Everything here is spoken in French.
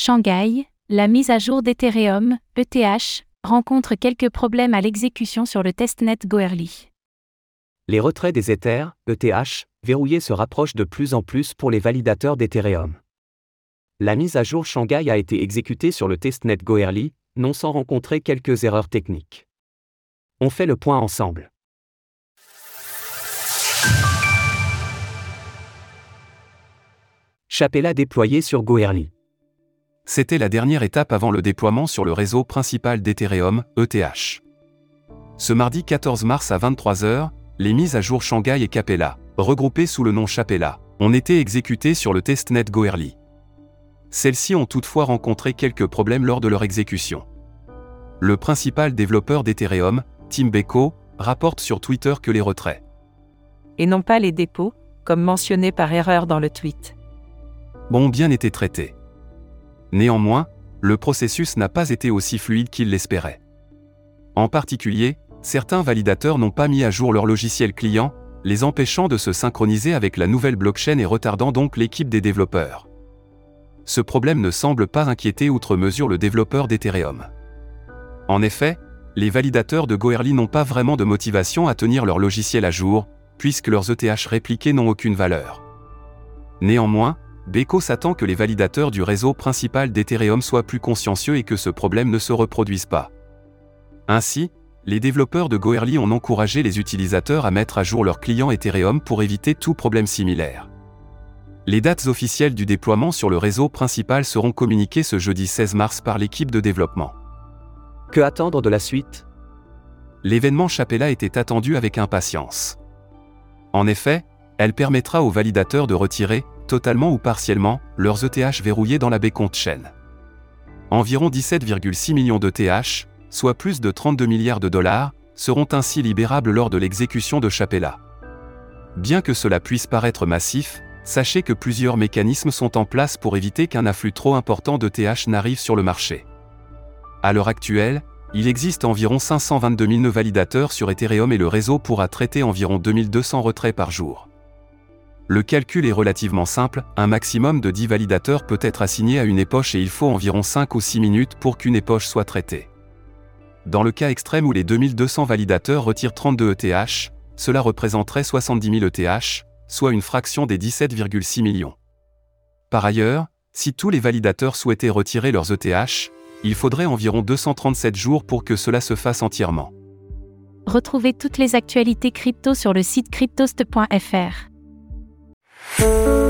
Shanghai, la mise à jour d'Ethereum, ETH, rencontre quelques problèmes à l'exécution sur le testnet Goerli. Les retraits des Ethers, ETH, verrouillés se rapprochent de plus en plus pour les validateurs d'Ethereum. La mise à jour Shanghai a été exécutée sur le testnet Goerli, non sans rencontrer quelques erreurs techniques. On fait le point ensemble. Chapella déployé sur Goerli. C'était la dernière étape avant le déploiement sur le réseau principal d'Ethereum, ETH. Ce mardi 14 mars à 23h, les mises à jour Shanghai et Capella, regroupées sous le nom Chapella, ont été exécutées sur le testnet Goerli. Celles-ci ont toutefois rencontré quelques problèmes lors de leur exécution. Le principal développeur d'Ethereum, Tim Beko, rapporte sur Twitter que les retraits. Et non pas les dépôts, comme mentionné par erreur dans le tweet. Ont bien été traités. Néanmoins, le processus n'a pas été aussi fluide qu'il l'espérait. En particulier, certains validateurs n'ont pas mis à jour leur logiciel client, les empêchant de se synchroniser avec la nouvelle blockchain et retardant donc l'équipe des développeurs. Ce problème ne semble pas inquiéter outre mesure le développeur d'Ethereum. En effet, les validateurs de Goerli n'ont pas vraiment de motivation à tenir leur logiciel à jour, puisque leurs ETH répliqués n'ont aucune valeur. Néanmoins, Beko s'attend que les validateurs du réseau principal d'Ethereum soient plus consciencieux et que ce problème ne se reproduise pas. Ainsi, les développeurs de Goerli ont encouragé les utilisateurs à mettre à jour leurs clients Ethereum pour éviter tout problème similaire. Les dates officielles du déploiement sur le réseau principal seront communiquées ce jeudi 16 mars par l'équipe de développement. Que attendre de la suite? L'événement Chapella était attendu avec impatience. En effet, elle permettra aux validateurs de retirer, totalement ou partiellement, leurs ETH verrouillés dans la Bcont chain. Environ 17,6 millions d'ETH, soit plus de 32 milliards de dollars, seront ainsi libérables lors de l'exécution de Chapella. Bien que cela puisse paraître massif, sachez que plusieurs mécanismes sont en place pour éviter qu'un afflux trop important d'ETH n'arrive sur le marché. À l'heure actuelle, il existe environ 522 000 nœuds validateurs sur Ethereum et le réseau pourra traiter environ 2200 retraits par jour. Le calcul est relativement simple, un maximum de 10 validateurs peut être assigné à une époche et il faut environ 5 ou 6 minutes pour qu'une époche soit traitée. Dans le cas extrême où les 2200 validateurs retirent 32 ETH, cela représenterait 70 000 ETH, soit une fraction des 17,6 millions. Par ailleurs, si tous les validateurs souhaitaient retirer leurs ETH, il faudrait environ 237 jours pour que cela se fasse entièrement. Retrouvez toutes les actualités crypto sur le site cryptost.fr. Música